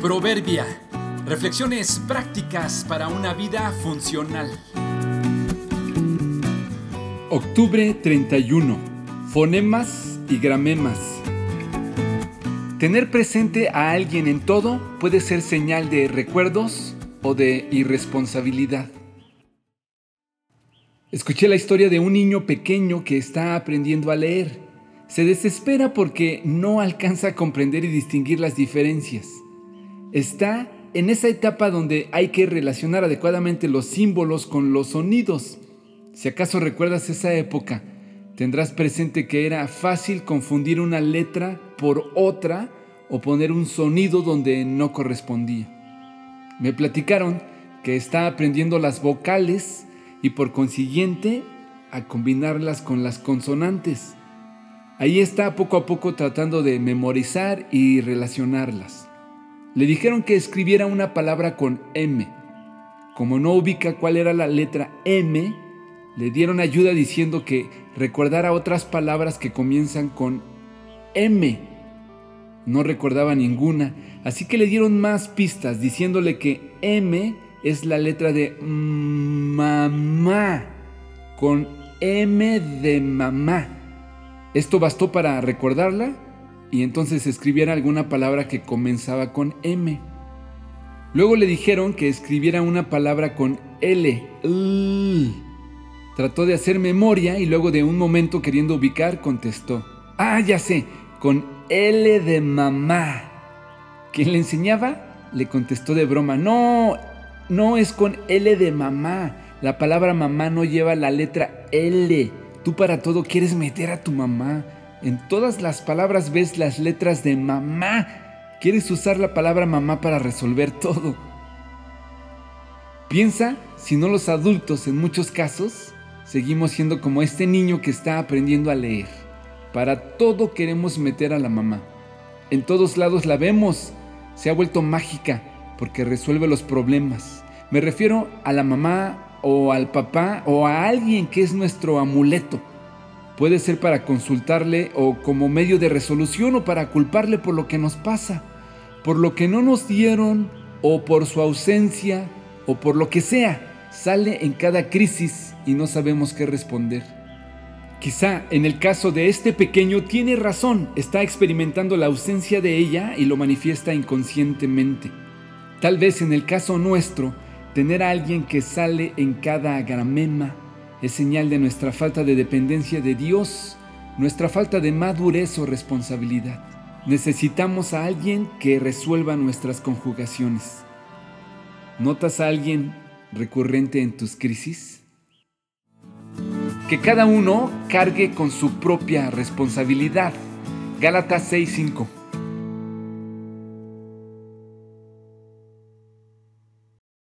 Proverbia. Reflexiones prácticas para una vida funcional. Octubre 31. Fonemas y gramemas. Tener presente a alguien en todo puede ser señal de recuerdos o de irresponsabilidad. Escuché la historia de un niño pequeño que está aprendiendo a leer. Se desespera porque no alcanza a comprender y distinguir las diferencias está en esa etapa donde hay que relacionar adecuadamente los símbolos con los sonidos. Si acaso recuerdas esa época, tendrás presente que era fácil confundir una letra por otra o poner un sonido donde no correspondía. Me platicaron que está aprendiendo las vocales y por consiguiente a combinarlas con las consonantes. Ahí está poco a poco tratando de memorizar y relacionarlas. Le dijeron que escribiera una palabra con M. Como no ubica cuál era la letra M, le dieron ayuda diciendo que recordara otras palabras que comienzan con M. No recordaba ninguna, así que le dieron más pistas diciéndole que M es la letra de mamá, con M de mamá. Esto bastó para recordarla y entonces escribiera alguna palabra que comenzaba con M. Luego le dijeron que escribiera una palabra con L. Trató de hacer memoria y luego de un momento queriendo ubicar contestó, ah, ya sé, con L de mamá. ¿Quién le enseñaba? Le contestó de broma, no, no es con L de mamá. La palabra mamá no lleva la letra L. Tú para todo quieres meter a tu mamá. En todas las palabras ves las letras de mamá. Quieres usar la palabra mamá para resolver todo. Piensa si no los adultos en muchos casos seguimos siendo como este niño que está aprendiendo a leer. Para todo queremos meter a la mamá. En todos lados la vemos. Se ha vuelto mágica porque resuelve los problemas. Me refiero a la mamá o al papá o a alguien que es nuestro amuleto Puede ser para consultarle o como medio de resolución o para culparle por lo que nos pasa, por lo que no nos dieron o por su ausencia o por lo que sea. Sale en cada crisis y no sabemos qué responder. Quizá en el caso de este pequeño tiene razón, está experimentando la ausencia de ella y lo manifiesta inconscientemente. Tal vez en el caso nuestro, tener a alguien que sale en cada gramema, es señal de nuestra falta de dependencia de Dios, nuestra falta de madurez o responsabilidad. Necesitamos a alguien que resuelva nuestras conjugaciones. ¿Notas a alguien recurrente en tus crisis? Que cada uno cargue con su propia responsabilidad. Gálatas 6:5